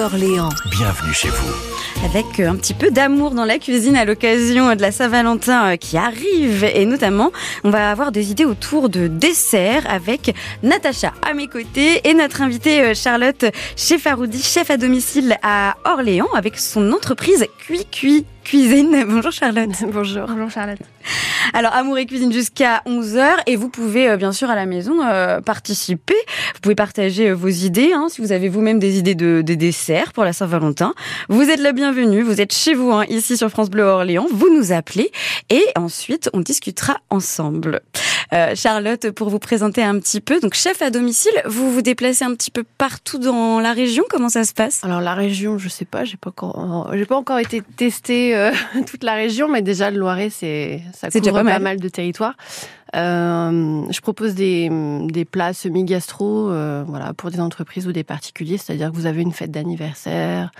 Orléans. Bienvenue chez vous. Avec euh, un petit peu d'amour dans la cuisine à l'occasion de la Saint-Valentin euh, qui arrive. Et notamment, on va avoir des idées autour de desserts avec Natacha à mes côtés et notre invitée euh, Charlotte Chefaroudi, chef à domicile à Orléans avec son entreprise Cui Cui Cuisine. Bonjour Charlotte. Bonjour. Bonjour Charlotte. Alors Amour et Cuisine jusqu'à 11h et vous pouvez euh, bien sûr à la maison euh, participer. Vous pouvez partager euh, vos idées hein, si vous avez vous-même des idées de, de desserts pour la Saint-Valentin. Vous êtes la bienvenue, vous êtes chez vous hein, ici sur France Bleu Orléans. Vous nous appelez et ensuite on discutera ensemble. Euh, Charlotte, pour vous présenter un petit peu, donc chef à domicile, vous vous déplacez un petit peu partout dans la région. Comment ça se passe? Alors la région, je sais pas, j'ai pas encore, j'ai pas encore été tester euh, toute la région, mais déjà le Loiret, c'est ça C'est déjà couvre pas pas mal. de territoires. Euh, je propose des, des plats semi-gastro, euh, voilà, pour des entreprises ou des particuliers, c'est-à-dire que vous avez une fête d'anniversaire.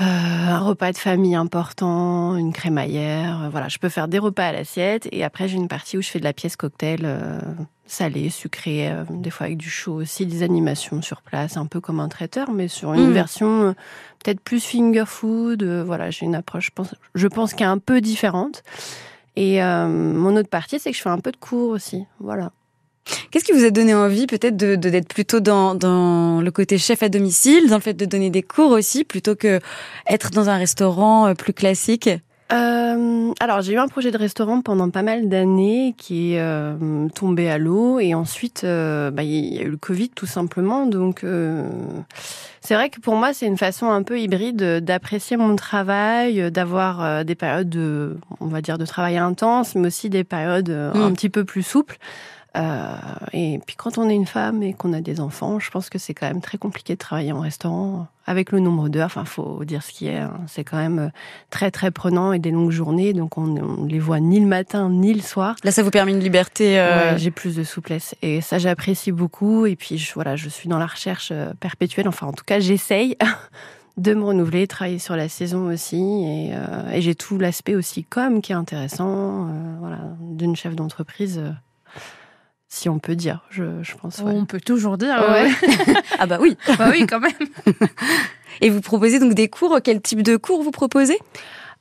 Euh, un repas de famille important, une crémaillère, euh, voilà, je peux faire des repas à l'assiette et après j'ai une partie où je fais de la pièce cocktail euh, salée, sucrée, euh, des fois avec du chaud aussi, des animations sur place, un peu comme un traiteur, mais sur une Mm. version peut-être plus finger food. voilà, j'ai une approche, je pense, je pense qui est un peu différente. Et mon autre partie, c'est que je fais un peu de cours aussi, voilà. Qu'est-ce qui vous a donné envie peut-être de de- d'être plutôt dans, dans le côté chef à domicile, dans le fait de donner des cours aussi, plutôt que être dans un restaurant euh, plus classique? Euh, alors j'ai eu un projet de restaurant pendant pas mal d'années qui est euh, tombé à l'eau et ensuite euh, bah, il y a eu le Covid tout simplement donc euh, c'est vrai que pour moi c'est une façon un peu hybride d'apprécier mon travail, d'avoir des périodes de on va dire de travail intense mais aussi des périodes un Mm. petit peu plus souples. Euh, et puis quand on est une femme et qu'on a des enfants, je pense que c'est quand même très compliqué de travailler en restaurant avec le nombre d'heures. Enfin, faut dire ce qui est. hein. C'est quand même euh, très très prenant et des longues journées, donc on, on les voit ni le matin ni le soir. Là, ça vous permet une liberté. euh, Ouais, j'ai plus de souplesse et ça j'apprécie beaucoup. Et puis je, voilà, je suis dans la recherche perpétuelle. Enfin, en tout cas, j'essaye de me renouveler, travailler sur la saison aussi. Et, euh, et j'ai tout l'aspect aussi com qui est intéressant. euh, voilà, d'une chef d'entreprise, si on peut dire. Je, je pense. ouais. On peut toujours dire. Ouais. Ah bah oui. bah oui, quand même. Et vous proposez donc des cours. Quel type de cours vous proposez?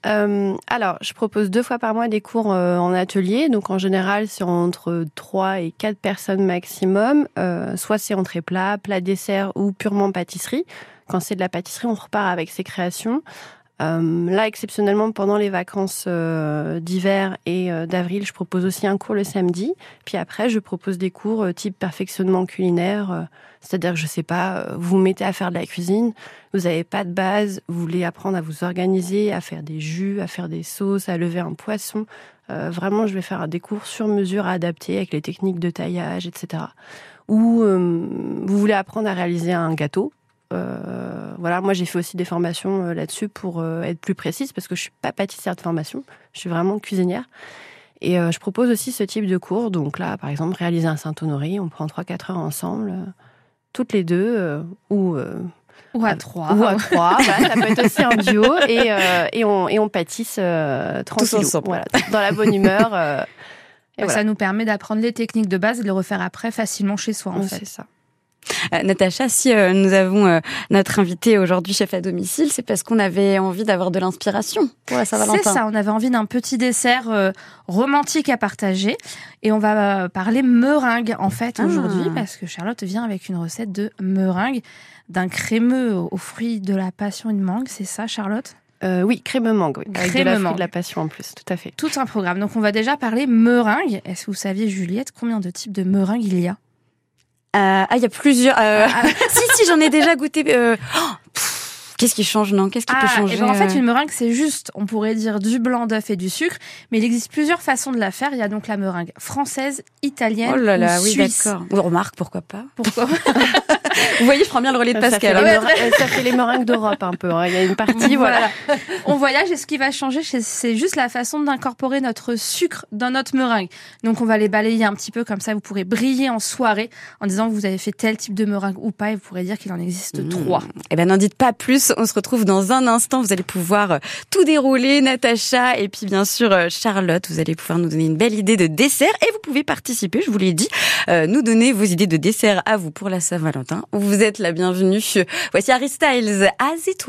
Euh, alors, je propose deux fois par mois des cours euh, en atelier. Donc, en général, c'est entre trois et quatre personnes maximum. Euh, soit c'est entrée plat, plat dessert ou purement pâtisserie. Quand c'est de la pâtisserie, on repart avec ses créations. Euh, là, exceptionnellement, pendant les vacances euh, d'hiver et euh, d'avril, je propose aussi un cours le samedi. Puis après, je propose des cours euh, type perfectionnement culinaire. euh, C'est-à-dire je sais pas, vous vous mettez à faire de la cuisine, vous n'avez pas de base, vous voulez apprendre à vous organiser, à faire des jus, à faire des sauces, à lever un poisson. Vraiment, je vais faire des cours sur mesure adaptés avec les techniques de taillage, etc. Ou vous voulez apprendre à réaliser un gâteau. Euh, voilà, moi j'ai fait aussi des formations euh, là-dessus pour euh, être plus précise parce que je suis pas pâtissière de formation, je suis vraiment cuisinière. Et euh, je propose aussi ce type de cours. Donc là, par exemple, réaliser un Saint-Honoré, on prend 3-4 heures ensemble, euh, toutes les deux, euh, ou euh, Ou à trois. ou à trois. voilà, ça peut être aussi un duo et, euh, et, on, et on pâtisse euh, tranquillou. ensemble. Voilà, dans la bonne humeur. euh, et Ça nous permet d'apprendre les techniques de base et de les refaire après facilement chez soi, en fait. C'est ça. Euh, Natacha, si euh, nous avons euh, notre invité aujourd'hui chef à domicile, c'est parce qu'on avait envie d'avoir de l'inspiration pour la C'est Saint-Valentin. ça, on avait envie d'un petit dessert euh, romantique à partager. Et on va euh, parler meringue, en fait, Ah. aujourd'hui, parce que Charlotte vient avec une recette de meringue, d'un crémeux aux fruits de la passion et de mangue. C'est ça, Charlotte? Euh, oui, crème mangue. Oui, avec de la, fruit mangue. de la passion en plus, tout à fait. Tout un programme. Donc, on va déjà parler meringue. Est-ce que vous saviez, Juliette, combien de types de meringue il y a? Euh, ah, il y a plusieurs. euh, si, si, j'en ai déjà goûté. euh, oh, Qu'est-ce qui change, non? Qu'est-ce qui peut Ah, changer et ben en fait, euh? une meringue, c'est juste, on pourrait dire du blanc d'œuf et du sucre, mais il existe plusieurs façons de la faire. Il y a donc la meringue française, italienne Oh là là, ou oui, suisse. d'accord. On remarque, pourquoi pas? Pourquoi Vous voyez, je prends bien le relais de Ça Pascal. fait, les hein. euh, ça fait les meringues d'Europe un peu. hein. Il y a une partie, voilà. Voilà. On voyage et ce qui va changer, c'est- juste la façon d'incorporer notre sucre dans notre meringue. Donc on va les balayer un petit peu comme ça, vous pourrez briller en soirée en disant que vous avez fait tel type de meringue ou pas et vous pourrez dire qu'il en existe Mmh. trois. Eh ben, n'en dites pas plus. On se retrouve dans un instant. Vous allez pouvoir euh, tout dérouler, Natacha et puis bien sûr euh, Charlotte. Vous allez pouvoir nous donner une belle idée de dessert et vous pouvez participer. Je vous l'ai dit, euh, nous donner vos idées de dessert à vous pour la Saint-Valentin Vous êtes la bienvenue. Voici Harry Styles, As It.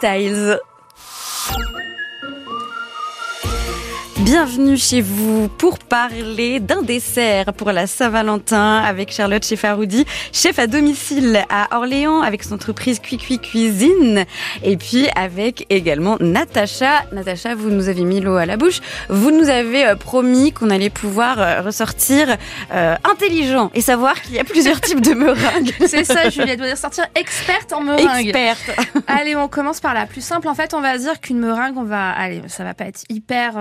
Styles. Bienvenue chez vous pour parler d'un dessert pour la Saint-Valentin avec Charlotte Chefaroudi, chef à domicile à Orléans avec son entreprise Cuicui Cuisine et puis avec également Natacha. Natacha, vous nous avez mis l'eau à la bouche. Vous nous avez euh, promis qu'on allait pouvoir euh, ressortir euh, intelligent et savoir qu'il y a plusieurs types de meringues. C'est ça, Juliette, doit sortir experte en meringue. Experte. Allez, on commence par la plus simple. En fait, on va dire qu'une meringue, on va, allez, ça va pas être hyper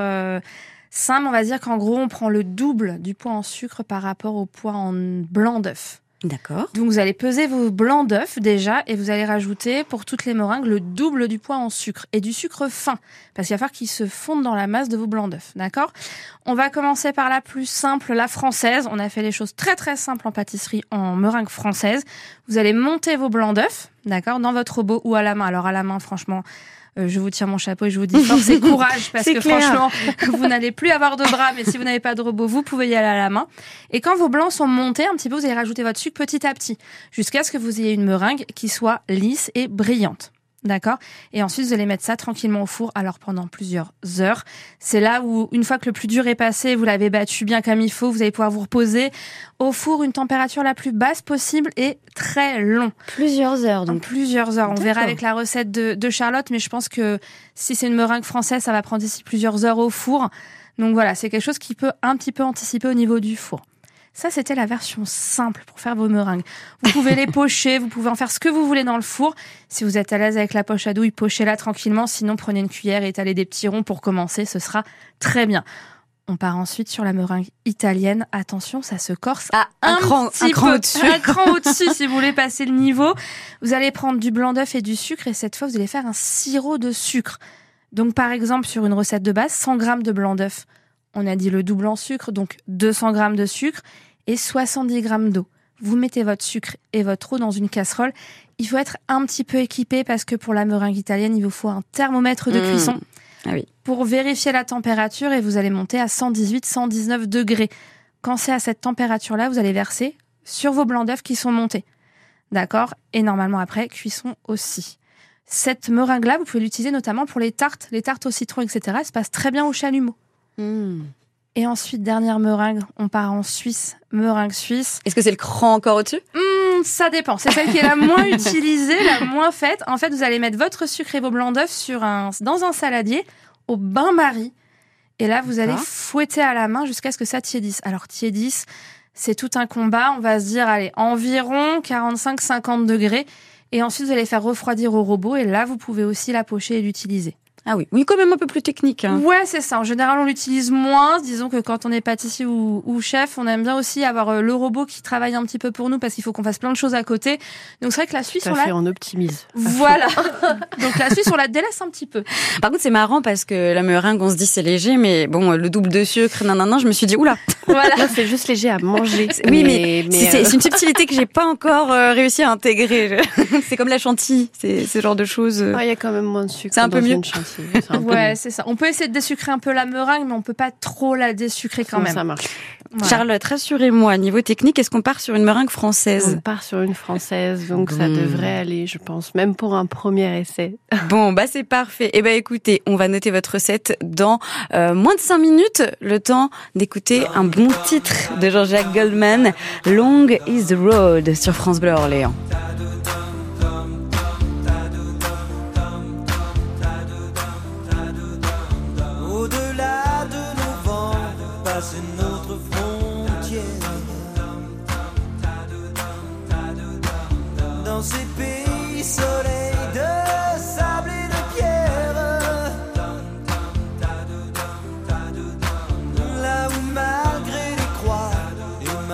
Simple, on va dire qu'en gros, on prend le double du poids en sucre par rapport au poids en blanc d'œuf. D'accord. Donc vous allez peser vos blancs d'œuf déjà et vous allez rajouter pour toutes les meringues le double du poids en sucre et du sucre fin parce qu'il va falloir qu'ils se fondent dans la masse de vos blancs d'œuf, d'accord? On va commencer par la plus simple, la française. On a fait les choses très très simples en pâtisserie en meringue française. Vous allez monter vos blancs d'œuf, d'accord, dans votre robot ou à la main. Alors à la main, franchement, je vous tiens mon chapeau et je vous dis force et courage parce que franchement, vous n'allez plus avoir de bras, mais si vous n'avez pas de robot, vous pouvez y aller à la main. Et quand vos blancs sont montés un petit peu, vous allez rajouter votre sucre petit à petit jusqu'à ce que vous ayez une meringue qui soit lisse et brillante. D'accord Et ensuite, vous allez mettre ça tranquillement au four, alors pendant plusieurs heures. C'est là où, une fois que le plus dur est passé, vous l'avez battu bien comme il faut, vous allez pouvoir vous reposer au four, une température la plus basse possible et très long. Plusieurs heures, donc. plusieurs heures. On verra avec la recette de, de Charlotte, mais je pense que si c'est une meringue française, ça va prendre ici plusieurs heures au four. Donc voilà, c'est quelque chose qui peut un petit peu anticiper au niveau du four. Ça, c'était la version simple pour faire vos meringues. Vous pouvez les pocher, vous pouvez en faire ce que vous voulez dans le four. Si vous êtes à l'aise avec la poche à douille, pochez-la tranquillement. Sinon, prenez une cuillère et étalez des petits ronds pour commencer. Ce sera très bien. On part ensuite sur la meringue italienne. Attention, ça se corse ah, un, cran, un cran au-dessus. Un cran au-dessus si vous voulez passer le niveau. Vous allez prendre du blanc d'œuf et du sucre et cette fois, vous allez faire un sirop de sucre. Donc, par exemple, sur une recette de base, 100 grammes de blanc d'œuf. On a dit le double en sucre, donc 200 grammes de sucre et 70 grammes d'eau. Vous mettez votre sucre et votre eau dans une casserole Il faut être un petit peu équipé parce que pour la meringue italienne, il vous faut un thermomètre de Mmh. cuisson Ah oui. pour vérifier la température et vous allez monter à 118, 119 degrés. Quand c'est à cette température-là, vous allez verser sur vos blancs d'œufs qui sont montés. D'accord? Et normalement après, cuisson aussi. Cette meringue-là, vous pouvez l'utiliser notamment pour les tartes, les tartes au citron, etc. Elle se passe très bien au chalumeau. Hmm. Et ensuite, dernière meringue, on part en Suisse, meringue suisse. Est-ce que c'est le cran encore au-dessus? Hmm, ça dépend. C'est celle qui est la moins utilisée, la moins faite. En fait, vous allez mettre votre sucre et vos blancs d'œufs sur un, dans un saladier au bain-marie. Et là, vous allez fouetter à la main jusqu'à ce que ça tiédisse. Alors, tiédisse, c'est tout un combat. On va se dire, allez, environ 45-50 degrés. Et ensuite, vous allez faire refroidir au robot. Et là, vous pouvez aussi la pocher et l'utiliser. Ah oui, oui, quand même un peu plus technique. hein. Ouais, c'est ça. En général, on l'utilise moins. Disons que quand on est pâtissier ou, ou chef, on aime bien aussi avoir euh, le robot qui travaille un petit peu pour nous parce qu'il faut qu'on fasse plein de choses à côté. Donc c'est vrai que la Suisse, on la... fait, on optimise. Voilà. Donc la Suisse, on la délaisse un petit peu. Par contre, c'est marrant parce que la meringue, on se dit c'est léger, mais bon, le double de sucre, nan, nan, nan, je me suis dit, oula. Voilà. Non, c'est juste léger à manger. Oui, mais, c'est euh, c'est une subtilité que j'ai pas encore euh, réussi à intégrer. c'est comme la chantilly, c'est ce genre de choses. ah, Il y a quand même moins de sucre. C'est un peu mieux. une chantilly. C'est Ouais, ça. On peut essayer de désucrer un peu la meringue, mais on peut pas trop la désucrer quand même. Ça marche. Charlotte, rassurez-moi, niveau technique, est-ce qu'on part sur une meringue On française part sur une française, donc ça Mmh. devrait aller, je pense, même pour un premier essai. Bon, bah c'est parfait. Eh ben écoutez, on va noter votre recette dans euh, moins de 5 minutes, le temps d'écouter un bon titre de Jean-Jacques Goldman, Long is the Road sur France Bleu Orléans.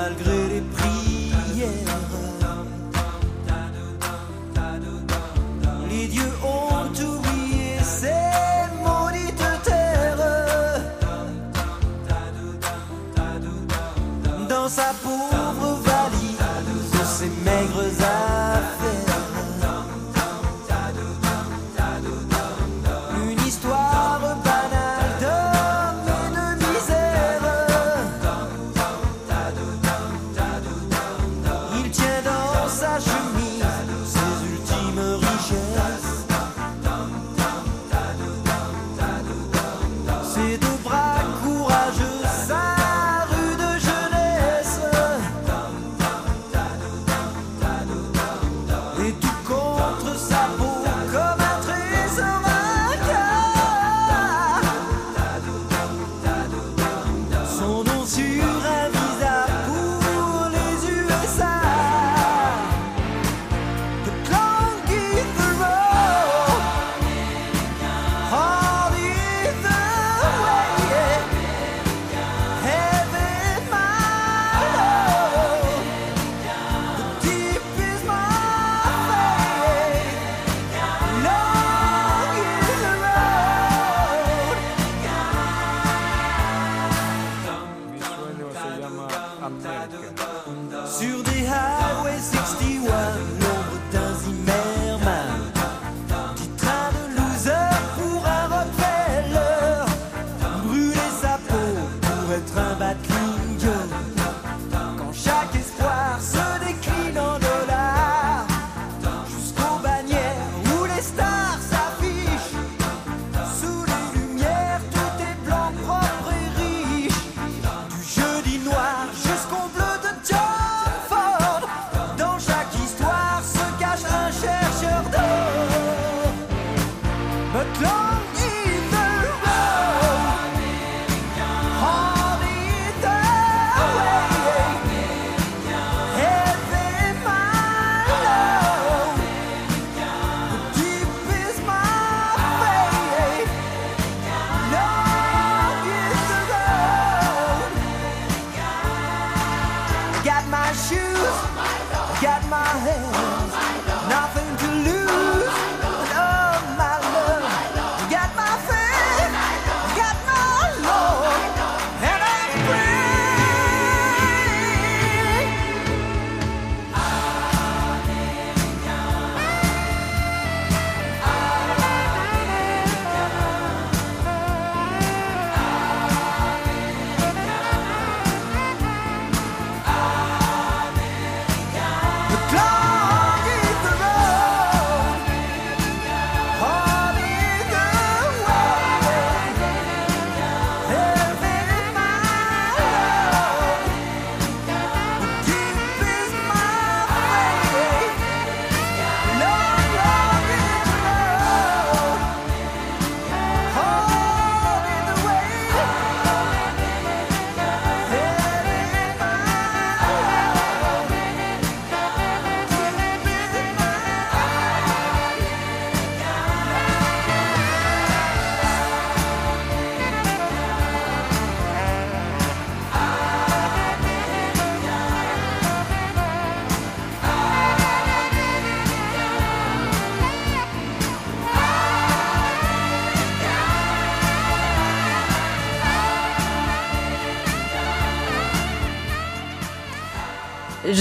Malgré Ses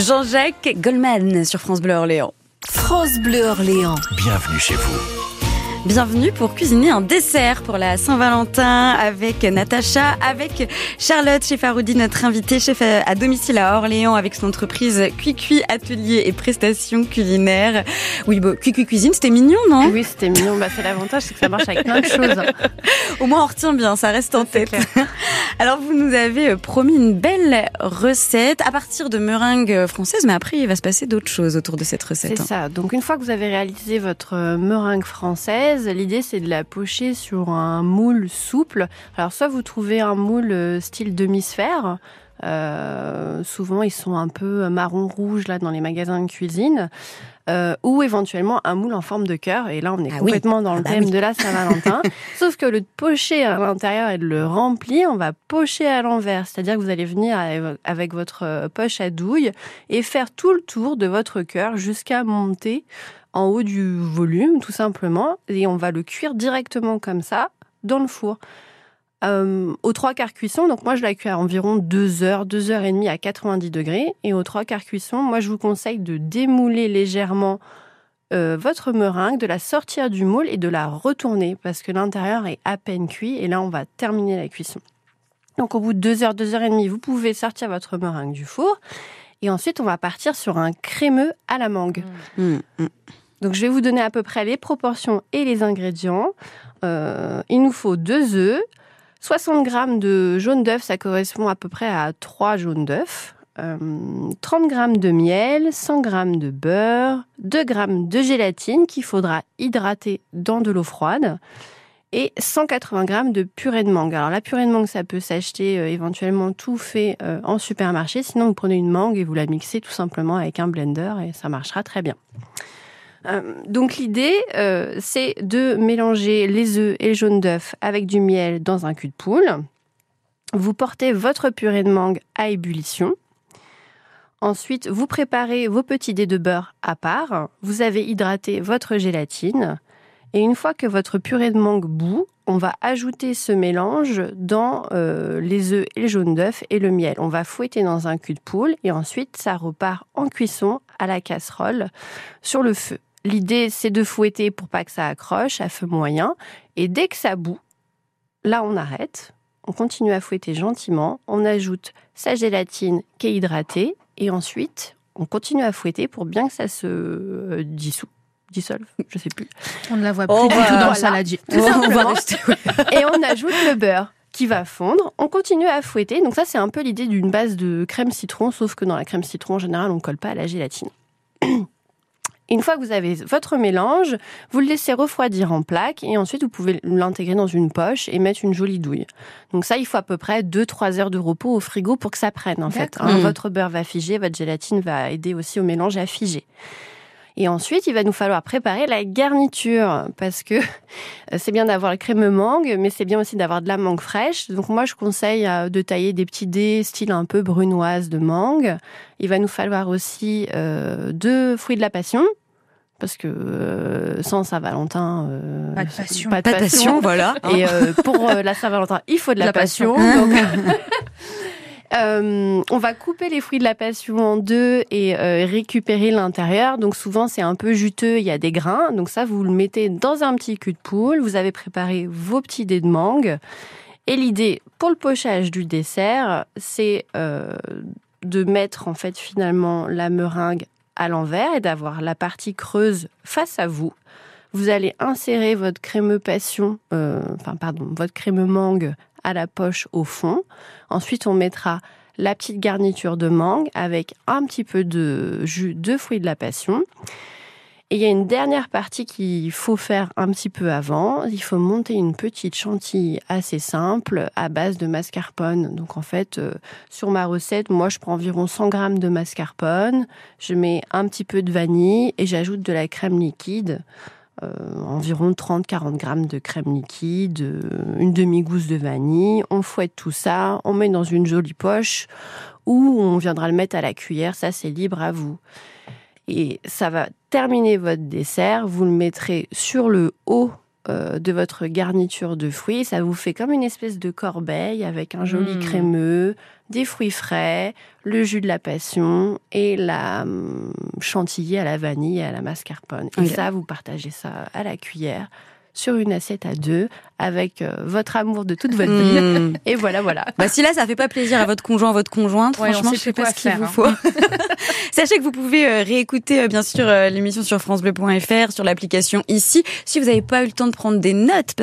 Jean-Jacques Goldman sur France Bleu Orléans. France Bleu Orléans. Bienvenue chez vous. Bienvenue pour cuisiner un dessert pour la Saint-Valentin avec Natacha, avec Charlotte chez Faroudi, notre invitée chef à domicile à Orléans avec son entreprise Cuicui Atelier et Prestations Culinaires. Oui, bon, Cuicui Cuisine, c'était mignon, non? Oui, c'était mignon. Bah, c'est l'avantage, c'est que ça marche avec plein de choses. Au moins, on retient bien, ça reste en tête. Alors, vous nous avez promis une belle recette à partir de meringues françaises, mais après, il va se passer d'autres choses autour de cette recette. C'est hein. ça. Donc, une fois que vous avez réalisé votre meringue française, l'idée c'est de la pocher sur un moule souple. Alors, soit vous trouvez un moule euh, style demi-sphère. Euh, souvent, ils sont un peu marron-rouge là dans les magasins de cuisine. Euh, ou éventuellement un moule en forme de cœur. Et là, on est Ah oui. complètement dans Ah le bah thème oui. de la Saint-Valentin. Sauf que le pocher à l'intérieur et de le remplir, on va pocher à l'envers. C'est-à-dire que vous allez venir avec- votre euh, poche à douille et faire tout le tour de votre cœur jusqu'à monter en haut du volume, tout simplement. Et on va le cuire directement comme ça dans le four. Euh, aux trois quarts cuisson, donc moi je la cuis à environ 2 heures, 2 heures et demie à 90 degrés. Et aux trois quarts cuisson, moi je vous conseille de démouler légèrement euh, votre meringue, de la sortir du moule et de la retourner parce que l'intérieur est à peine cuit. Et là, on va terminer la cuisson. Donc au bout de 2 heures, 2 heures et demie, vous pouvez sortir votre meringue du four. Et ensuite, on va partir sur un crémeux à la mangue. Mmh, mmh. Donc, je vais vous donner à peu près les proportions et les ingrédients. Euh, il nous faut deux œufs, 60 grammes de jaune d'œuf, ça correspond à peu près à 3 jaunes d'œuf. Euh, 30 grammes de miel, 100 grammes de beurre, 2 grammes de gélatine qu'il faudra hydrater dans de l'eau froide et 180 grammes de purée de mangue. Alors la purée de mangue, ça peut s'acheter euh, éventuellement tout fait euh, en supermarché. Sinon, vous prenez une mangue et vous la mixez tout simplement avec un blender et ça marchera très bien. Euh, donc l'idée, euh, c'est de mélanger les œufs et le jaune d'œuf avec du miel dans un cul de poule. Vous portez votre purée de mangue à ébullition. Ensuite, vous préparez vos petits dés de beurre à part. Vous avez hydraté votre gélatine. Et une fois que votre purée de mangue bout, on va ajouter ce mélange dans euh, les œufs et le jaune d'œuf et le miel. On va fouetter dans un cul de poule et ensuite ça repart en cuisson à la casserole sur le feu. L'idée c'est de fouetter pour pas que ça accroche à feu moyen et dès que ça bout, là on arrête. On continue à fouetter gentiment, on ajoute sa gélatine qui est hydratée et ensuite on continue à fouetter pour bien que ça se euh, dissout, dissolve, je sais plus. On ne la voit Oh, plus du bah, tout dans voilà. le saladier. Tout On va simplement. rester- ouais. et on ajoute le beurre qui va fondre. On continue à fouetter. Donc ça, c'est un peu l'idée d'une base de crème citron, sauf que dans la crème citron, en général, on ne colle pas à la gélatine. Une fois que vous avez votre mélange, vous le laissez refroidir en plaque et ensuite vous pouvez l'intégrer dans une poche et mettre une jolie douille. Donc ça, il faut à peu près 2-3 heures de repos au frigo pour que ça prenne en fait. Hein. Votre beurre va figer, votre gélatine va aider aussi au mélange à figer. Et ensuite, il va nous falloir préparer la garniture parce que euh, c'est bien d'avoir le crème mangue, mais c'est bien aussi d'avoir de la mangue fraîche. Donc moi, je conseille euh, de tailler des petits dés style un peu brunoise de mangue. Il va nous falloir aussi euh, deux fruits de la passion. Parce que euh, sans Saint-Valentin, euh, Pas de passion. Pas de Pas de passion, voilà. Et euh, pour euh, la Saint-Valentin, il faut de la, La passion. passion. Donc, euh, on va couper les fruits de la passion en deux et euh, récupérer l'intérieur. Donc souvent c'est un peu juteux, il y a des grains. Donc ça vous le mettez dans un petit cul de poule. Vous avez préparé vos petits dés de mangue. Et l'idée pour le pochage du dessert, c'est euh, de mettre en fait finalement la meringue à l'envers et d'avoir la partie creuse face à vous. Vous allez insérer votre crémeux passion, enfin pardon, votre crémeux mangue à la poche au fond. Ensuite, on mettra la petite garniture de mangue avec un petit peu de jus de fruits de la passion. Et il y a une dernière partie qu'il faut faire un petit peu avant. Il faut monter une petite chantilly assez simple à base de mascarpone. Donc en fait, euh, sur ma recette, moi je prends environ 100 grammes de mascarpone. Je mets un petit peu de vanille et j'ajoute de la crème liquide. Euh, environ 30-40 grammes de crème liquide, euh, une demi-gousse de vanille. On fouette tout ça, on met dans une jolie poche ou on viendra le mettre à la cuillère. Ça, c'est libre à vous. Et ça va terminer votre dessert. Vous le mettrez sur le haut euh, de votre garniture de fruits. Ça vous fait comme une espèce de corbeille avec un joli Mm. crémeux, des fruits frais, le jus de la passion et la hum, chantilly à la vanille et à la mascarpone. Et ça, vous partagez ça à la cuillère sur une assiette à deux avec euh, votre amour de toute votre vie. Mmh. Et voilà, voilà. Bah si là ça fait pas plaisir à votre conjoint, à votre conjointe, Ouais, franchement je sais pas ce qu'il vous hein. faut. Sachez que vous pouvez euh, réécouter euh, bien sûr l'émission sur francebleu.fr, sur l'application ici, si vous n'avez pas eu le temps de prendre des notes, parce